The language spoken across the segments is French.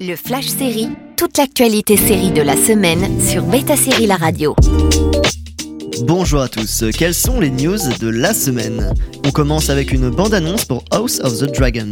Le Flash Série, toute l'actualité série de la semaine sur Beta Série La Radio. Bonjour à tous, quelles sont les news de la semaine? On commence avec une bande-annonce pour House of the Dragon.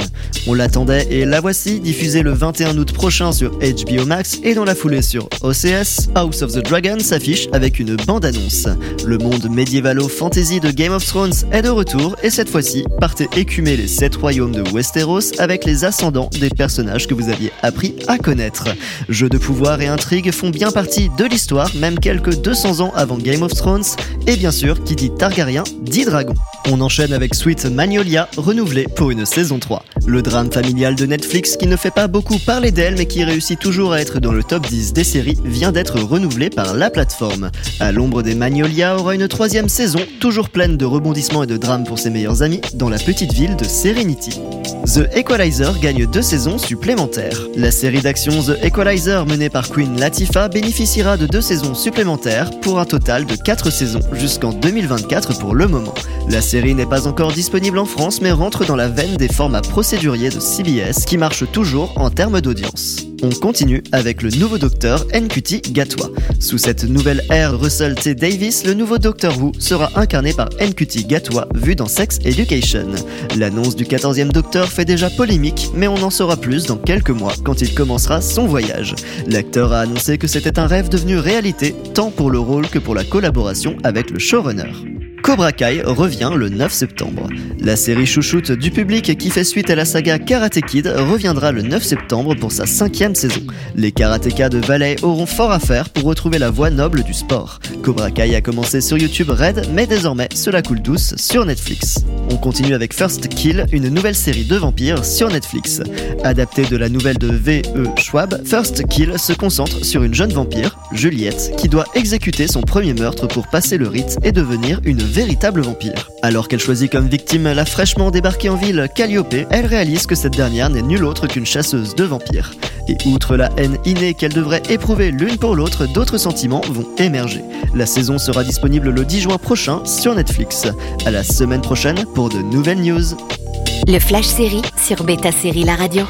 On l'attendait et la voici, diffusée le 21 août prochain sur HBO Max et dans la foulée sur OCS. House of the Dragon s'affiche avec une bande-annonce. Le monde médiévalo-fantasy de Game of Thrones est de retour et cette fois-ci, partez écumer les sept royaumes de Westeros avec les ascendants des personnages que vous aviez appris à connaître. Jeux de pouvoir et intrigues font bien partie de l'histoire, même quelques 200 ans avant Game of Thrones et bien sûr, qui dit Targaryen dit dragon. Sweet Magnolia, renouvelé pour une saison 3. Le drame familial de Netflix qui ne fait pas beaucoup parler d'elle mais qui réussit toujours à être dans le top 10 des séries vient d'être renouvelé par la plateforme. À l'ombre des Magnolia aura une troisième saison, toujours pleine de rebondissements et de drames pour ses meilleurs amis, dans la petite ville de Serenity. The Equalizer gagne deux saisons supplémentaires. La série d'action The Equalizer menée par Queen Latifah bénéficiera de deux saisons supplémentaires pour un total de quatre saisons jusqu'en 2024 pour le moment. La série n'est pas encore disponible en France mais rentre dans la veine des formats de CBS qui marchent toujours en termes d'audience. On continue avec le nouveau docteur NQT Gatwa. Sous cette nouvelle ère Russell T. Davis, le nouveau Docteur Who sera incarné par NQT Gatwa, vu dans Sex Education. L'annonce du 14e Docteur fait déjà polémique, mais on en saura plus dans quelques mois quand il commencera son voyage. L'acteur a annoncé que c'était un rêve devenu réalité, tant pour le rôle que pour la collaboration avec le showrunner. Cobra Kai revient le 9 septembre. La série chouchoute du public qui fait suite à la saga Karate Kid reviendra le 9 septembre pour sa cinquième saison. Les karatékas de Valais auront fort à faire pour retrouver la voie noble du sport. Cobra Kai a commencé sur YouTube Red, mais désormais cela coule douce sur Netflix. On continue avec First Kill, une nouvelle série de vampires sur Netflix. Adaptée de la nouvelle de V.E. Schwab, First Kill se concentre sur une jeune vampire, Juliette, qui doit exécuter son premier meurtre pour passer le rite et devenir une véritable vampire. Alors qu'elle choisit comme victime la fraîchement débarquée en ville Calliope, elle réalise que cette dernière n'est nulle autre qu'une chasseuse de vampires. Et outre la haine innée qu'elles devraient éprouver l'une pour l'autre, d'autres sentiments vont émerger. La saison sera disponible le 10 juin prochain sur Netflix. À la semaine prochaine pour de nouvelles news. Le Flash Série sur Beta Série La Radio.